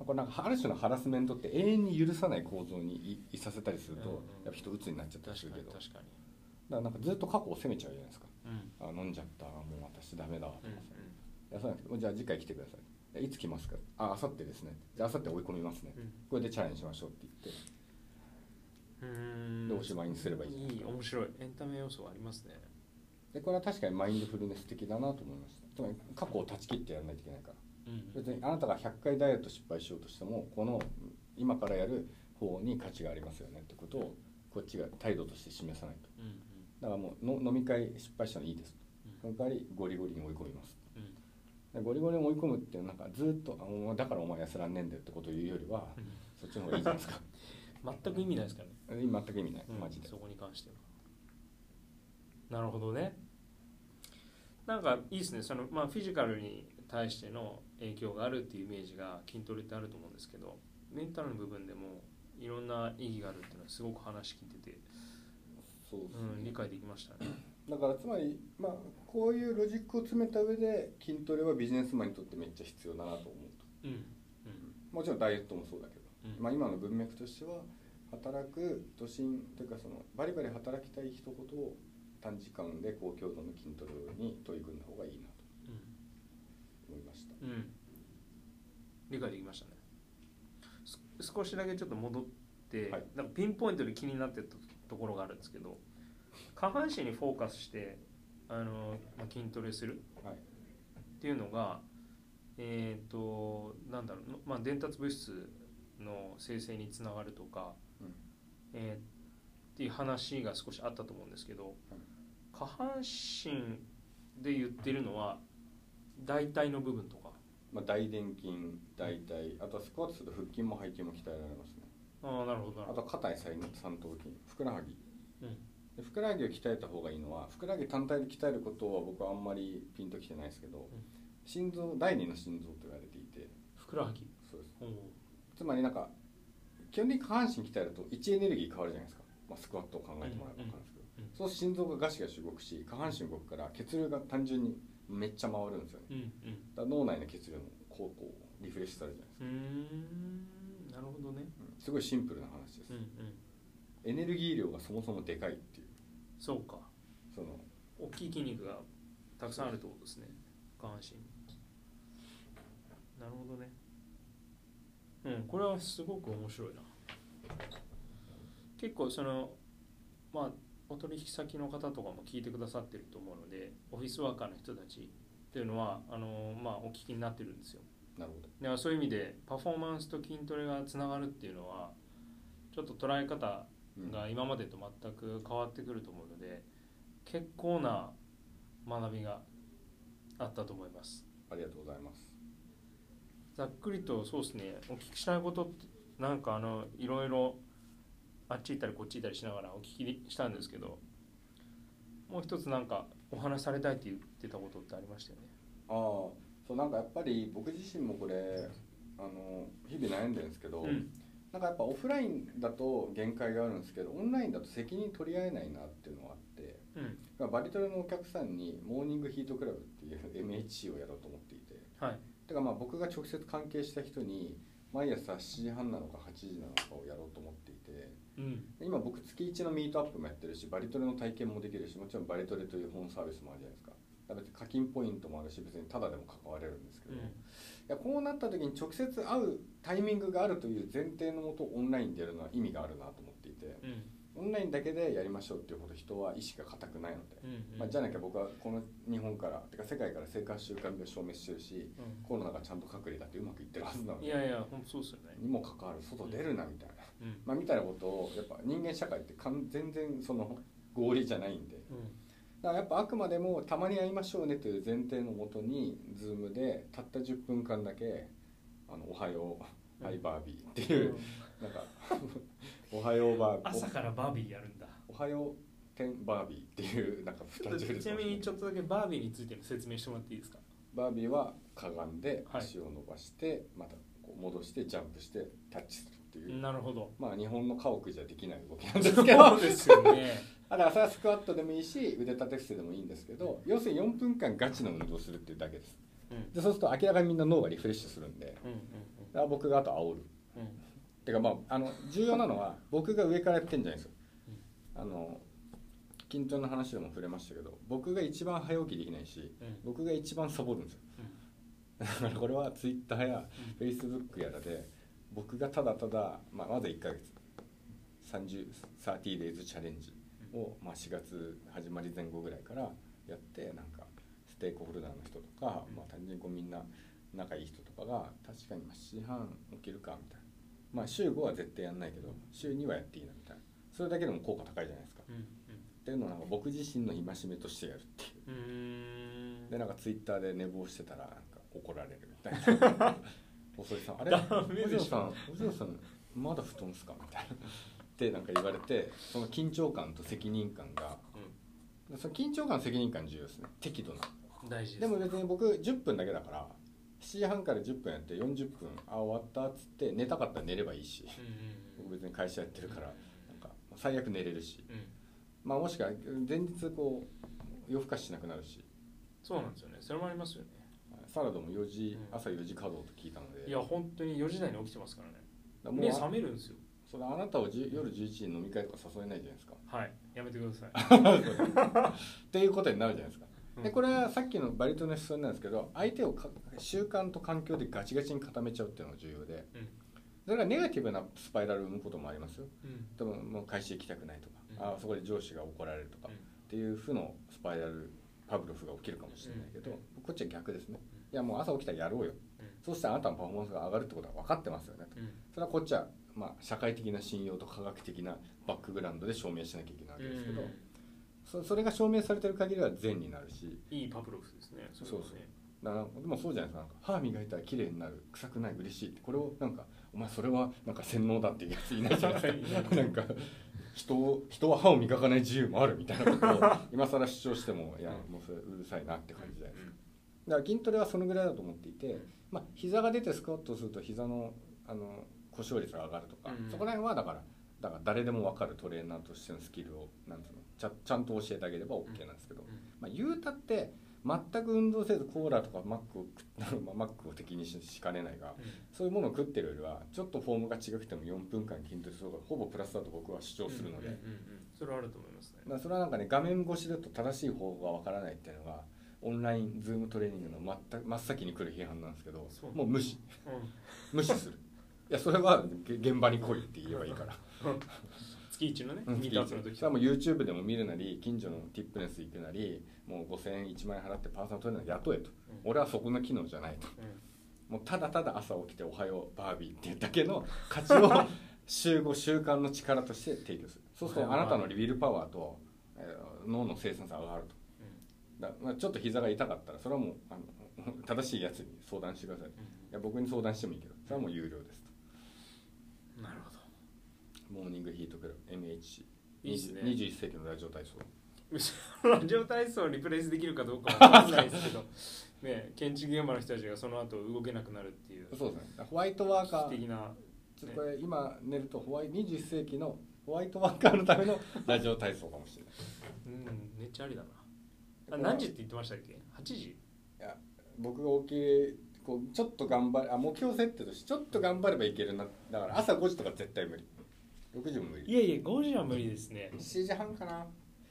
これなんかある種のハラスメントって永遠に許さない構造にいいさせたりすると、やっぱ人鬱になっちゃったりす確るけど。だかかに。確かにらなんかずっと過去を責めちゃうじゃないですか。うん。あ飲んじゃったもう私ダメだとかうんさ、いやそうなんですけどじゃあ次回来てください。いつ来ますか。あ明後日ですね。じゃあ明後日追い込みますね。うん。これでチャレンジしましょうって言って。うん。でおしまいにすればいいいい面白い。エンタメ要素はありますね。でこれは確かにマインドフルネス的だなと思いました。つまり過去を断ち切ってやらないといけないから。うん別にあなたが100回ダイエット失敗しようとしてもこの今からやる方に価値がありますよねってことをこっちが態度として示さないと。うんだからもうの飲み会失敗したのいいです。うん。その代わりゴリゴリに追い込みます。うん。でゴリゴリに追い込むっていうなんかずっとあだからお前痩せらんねえんだよってことを言うよりはうん。そっちの方がいいじゃないですか。全く意味ないですからね。今全く意味ない。うんマジで。そこに関しては。なるほどね。なんかいいですね。その、まあ、フィジカルに対しての影響があるっていうイメージが筋トレってあると思うんですけどメンタルの部分でもいろんな意義があるっていうのはすごく話聞いてて、そうですうん、理解できましたね。だからつまり、まあ、こういうロジックを詰めた上で筋トレはビジネスマンにとってめっちゃ必要だなと思うと。うんうん。もちろんダイエットもそうだけど、うん。まあ、今の文脈としては働く都心というかそのバリバリ働きたい人ほど短時間で高強度の筋トレに取り組んだ方がいいなと思いました。うん。うん。理解できましたね。す少しだけちょっと戻って、はい。なんかピンポイントで気になってたところがあるんですけど下半身にフォーカスしてあの、まあ、筋トレするはい。っていうのがえっ、となんだろう、まあ、伝達物質の生成につながるとか、うん。えーっていう話が少しあったと思うんですけど、下半身で言ってるのは大腿の部分とか。まあ、大臀筋大腿あとはスクワットすると腹筋も背筋も鍛えられますねああなるほどあとは肩三三頭筋。ふくらはぎ。うん。でふくらはぎを鍛えた方がいいのはふくらはぎ単体で鍛えることは僕はあんまりピンときてないですけど、心臓第二の心臓と言われていて。ふくらはぎ。そうです。つまりなんか基本的に下半身鍛えると位置エネルギー変わるじゃないですか、まあ、スクワットを考えてもらえば分かるんですけど、うんうんそうすると心臓がガシガシ動くし下半身動くから血流が単純にめっちゃ回るんですよね。うんうん。だから脳内の血流もこうこうリフレッシュされるじゃないですか、なるほどね。うんすごいシンプルな話です、うんうん。エネルギー量がそもそもでかいっていう。そうか。その大きい筋肉がたくさんあるってことですね。下半身。になるほどね。うんこれはすごく面白いな。結構そのまあお取引先の方とかも聞いてくださってると思うのでオフィスワーカーの人たちっていうのはあのまあお聞きになってるんですよなるほど。だからそういう意味でパフォーマンスと筋トレがつながるっていうのはちょっと捉え方うん。が今までと全く変わってくると思うので結構な学びがあったと思います。ありがとうございます。ざっくりとそうですねお聞きしたいことってなんかあのいろいろあっち行ったりこっち行ったりしながらお聞きしたんですけどもう一つなんかお話しされたいって言ってたことってありましたよね。ああそうなんかやっぱり僕自身もこれあの日々悩んでるんですけど、うん。なんかやっぱオフラインだと限界があるんですけどオンラインだと責任取り合えないなっていうのがあってうん。まあバリトレのお客さんにモーニングヒートクラブっていう MHC をやろうと思っていてはい。だからまあ僕が直接関係した人に毎朝7時半なのか8時なのかをやろうと思っていてうん。今僕月1のミートアップもやってるしバリトレの体験もできるしもちろんバリトレという本サービスもあるじゃないですか別に課金ポイントもあるし別にタダでも関われるんですけど、いやこうなった時に直接会うタイミングがあるという前提のもとオンラインでやるのは意味があるなと思っていてうん。オンラインだけでやりましょうっていうほど人は意識が固くないので、うんまあ、じゃなきゃ僕はこの日本からてか世界から生活習慣病消滅してるしうコロナがちゃんと隔離だってうまくいってるはずなのでんいやいや本当そうですよね。にもかかわらず外出るなみたいな、うん。まあ、みたいなことをやっぱ人間社会ってかん全然その合理じゃないんでうんだからやっぱあくまでもたまに会いましょうねという前提のもとに Zoom でたった10分間だけ「あのおはよう、うん。はいバービー」っていう、なんか「おはようバービー」朝からバービーやるんだ。おはよう天バービーっていうなんかちょっとちなみにちょっとだけバービーについての説明してもらっていいですか？バービーはかがんではい。足を伸ばして、またこう戻してジャンプしてタッチするっていう、なるほど。まあ日本の家屋じゃできない動きなんですけど。そうですよねだからそれはスクワットでもいいし腕立て伏せでもいいんですけど要するに4分間ガチの運動するっていうだけです。うん。でそうすると明らかにみんな脳がリフレッシュするんでうんうん僕があと煽る。うん。うんてかまああの重要なのは僕が上からやってんじゃないですよ。あの筋トレの話でも触れましたけど僕が一番早起きできないしうん。僕が一番サボるんですよ。だからこれはツイッターやフェイスブックやらで僕がただただ、まあ、まず1ヶ月。30 30days チャレンジを、まあ、4月始まり前後ぐらいからやってなんかステークホルダーの人とか、まあ、単純にこうみんな仲いい人とかが確かにまあ7時半起きるかみたいな。まあ週5は絶対やんないけど週2はやっていいなみたいな。それだけでも効果高いじゃないですか。うんっていうのをなんか僕自身の戒めとしてやるっていう。うでなんかツイッターで寝坊してたらなんか怒られるみたいな。細井さんあれ？お嬢さんお嬢さんまだ布団っすか？みたいなってなんか言われてその緊張感と責任感が。でその緊張感責任感重要ですね。適度な。大事ですでも別に僕10分だけだから7時半から10分やって40分あ終わったっつって寝たかったら寝ればいいし。うん僕別に会社やってるからなんか最悪寝れるし。うん。うんまあもしくは前日こう夜更かししなくなるし。そうなんですよね。それもありますよね。サラダも4時うん。朝4時稼働と聞いたので。いや本当に4時台に起きてますからね。もう目覚めるんですよそれあなたをじ夜11時に飲み会とか誘えないじゃないですか。はい。やめてください。っていうことになるじゃないですか。うん。でこれはさっきのバリトの質問なんですけど相手をか習慣と環境でガチガチに固めちゃうっていうのが重要で。うん。それがネガティブなスパイラルを生むこともありますよ。うん。でももう会社行きたくないとか、うん。あそこで上司が怒られるとか、うん。っていう負のスパイラルパブロフが起きるかもしれないけど、うん。こっちは逆ですね。いやもう朝起きたらやろうよ、うん。そうしたらあなたのパフォーマンスが上がるってことは分かってますよねと。うん。それはこっちは、まあ、社会的な信用と科学的なバックグラウンドで証明しなきゃいけないわけですけど、そそれが証明されてる限りは善になるし。いいパブロフですねそうそうだからでもそうじゃないですか。歯磨いたら綺麗になる臭くない嬉しいってこれをなんかお前それはなんか洗脳だっていうやついないじゃないですか。なんか人を人は歯を磨かない自由もあるみたいなことを 今更主張してもいやもうそれうるさいなって感じじゃないですか。だから筋トレはそのぐらいだと思っていて、まあ、膝が出てスクワットすると膝のあの故障率が上がるとか、うん。そこら辺はだからだから誰でも分かるトレーナーとしてのスキルをなんつうのちゃちゃんと教えてあげれば OK なんですけど、まあ、言うたって全く運動せずコーラとかマックを食っ まあマックを敵にししかねないがそういうものを食ってるよりはちょっとフォームが違くても4分間筋トレする方がほぼプラスだと僕は主張するので、うんうんうんうん。それはあると思いますね。それはなんかね画面越しだと正しい方法がわからないっていうのがオンラインズームトレーニングの真っ真っ先に来る批判なんですけどもう無視。うん。無視する。いやそれはげ現場に来いって言えばいいから。月一のねうんミートアップの時。それはもう YouTube でも見るなり近所のティップネス行くなりもう5000円1万円払ってパーソナルトレーナー雇えと、うん。俺はそこの機能じゃないと。うん。もうただただ朝起きて「おはようバービー」っていうだけの 価値を週5習慣の力として提供する。そうするとあなたのウィルパワーと、えー脳の生産性が上がると。だまあ、ちょっと膝が痛かったらそれはもうあの正しいやつに相談してください。いや僕に相談してもいいけどそれはもう有料ですモーニングヒートクラブ MHC いいっすね。21世紀のラジオ体操。ラジオ体操をリプレイスできるかどうかは分かんないですけど。ね建築現場の人たちがその後動けなくなるっていう。そうですね。ホワイトワーカー。的なちょっとこれ今寝るとホワイ21世紀のホワイトワーカーのためのラジオ体操かもしれない。うんめっちゃありだな。あ何時って言ってましたっけ？8時？いや僕が起きこうちょっと頑張れあ目標設定としてちょっと頑張ればいけるな。だから朝5時とか絶対無理6時も無理。いやいや5時は無理ですね。7時半かな。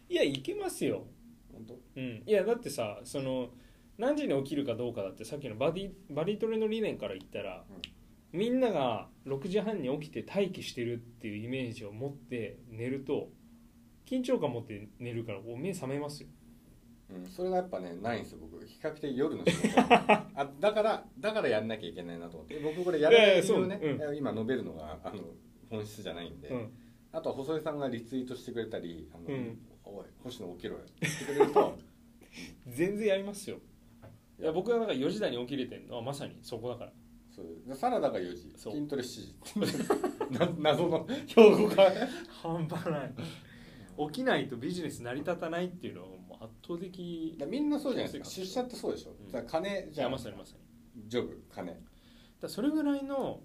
いやいけますよ。本当？うん。いやだってさその何時に起きるかどうかだってさっきのバディバディトレの理念から言ったら、みんなが6時半に起きて待機してるっていうイメージを持って寝ると緊張感持って寝るからこう目覚めますよ。うん、それがやっぱねないんですよ僕。比較的夜の仕事あだからだからやんなきゃいけないなと思って。僕これやらない理由をねいやいやそう。今述べるのがあの本質じゃないんで、うん。あとは細井さんがリツイートしてくれたり「あのうん。おい星野起きろよ」って言ってくれると。全然やりますよ。いや。僕がなんか4時台に起きれてるのはまさにそこだから。そうでサラダが4時。筋トレ7時。な謎の標語が。半端ない。起きないとビジネス成り立たないっていうのはもう圧倒的だみんなそうじゃないですか。出社ってそうでしょ、うん。金じじゃゃああまさにまさに。ジョブ金。だそれぐらいの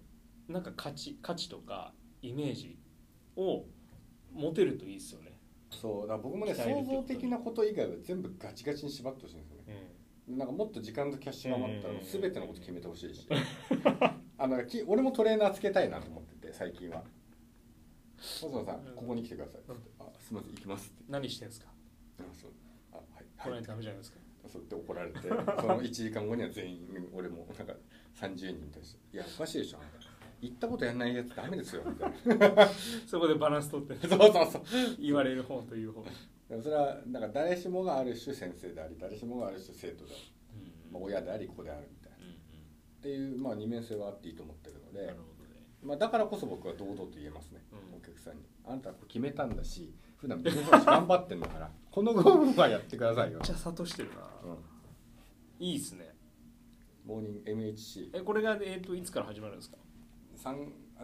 なんか価値価値とかイメージを持てるといいですよね、そうだ僕もね鍛えるってこと創造的なこと以外は全部ガチガチに縛ってほしいんですよね。なんかもっと時間とキャッシュが余ったらうん全てのこと決めてほしいし。あのき俺もトレーナーつけたいなと思ってて最近は。細野さんここに来てください。っつって「あすみません行きます」って。何してんすか？あそう。あはい来ないとダメじゃないですか。そうって怒られてその1時間後には全員俺もなんか30人に対して「いやおかしいでしょあんた行ったことやんないやつダメですよ」みたいなそこでバランス取って。そうそうそう。言われる方という方、でもそれはなんか誰しもがある種先生であり誰しもがある種生徒である、まあ、親であり子であるみたいな。っていう、まあ、二面性はあっていいと思ってるので。まあ、だからこそ僕は堂々と言えますね、うん。お客さんに。あなた決めたんだし普段ビジネス話頑張ってんだから この5分はやってくださいよ。めっちゃ諭してるな、うん。いいっすね。モーニング MHC えこれが、えー、といつから始まるんですか？三あ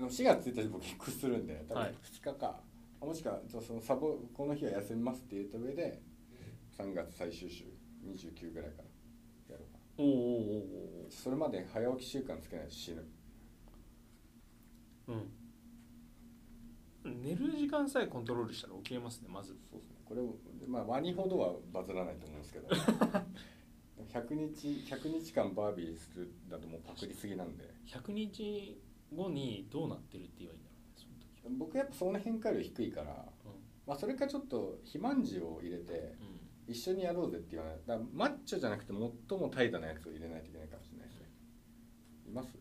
の4月1日僕引っ越しするんで多分はい。2日か、もしくはじゃあそのサボこの日は休みますって言った上で3月最終週29ぐらいからおーおーおーそれまで早起き習慣つけないと死ぬ。うん。寝る時間さえコントロールしたら起きれますねまず。そうですね。これまあワニほどはバズらないと思うんですけど。100日100日間バービーするだともうパクりすぎなんで。100日後にどうなってるって言えばいいんだろうねその時は。僕やっぱその変化量低いから、まあ、それかちょっと肥満児を入れてうん。一緒にやろうぜって言わない。だからマッチョじゃなくて最も怠惰なやつを入れないといけないかもしれないですねいます？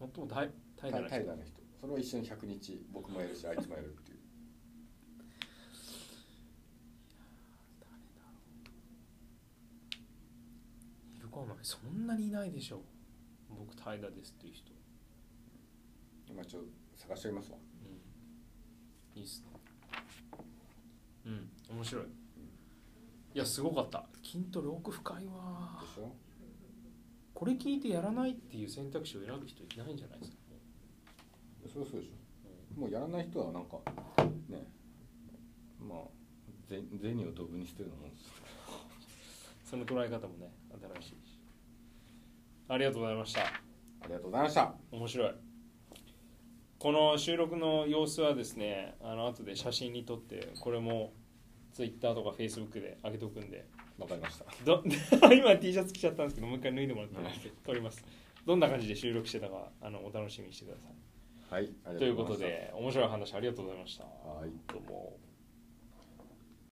うん、最も怠怠惰な人。な人。それを一緒に100日僕もやるし あいつもやるっていう。いるかなそんなにいないでしょ僕怠惰ですっていう人。今ちょっと探しておりますわ。うん。いいっすね。うん。面白い。いやすごかった。筋トレ奥深いわ。でしょ？これ聞いてやらないっていう選択肢を選ぶ人いないんじゃないですか？そうそうでしょ。もうやらない人はなんかね。まあぜ銭をドブにしてるのもんです。よ その捉え方もね新しいしありがとうございました。ありがとうございました。面白い。この収録の様子はですねあの後で写真に撮ってこれも Twitter とか Facebook で上げておくんで。わかりました。ど 今 T シャツ着ちゃったんですけどもう一回脱いでもらって撮ります。どんな感じで収録してたかあのお楽しみにしてください。はいということで面白い話ありがとうございました。はい。どうも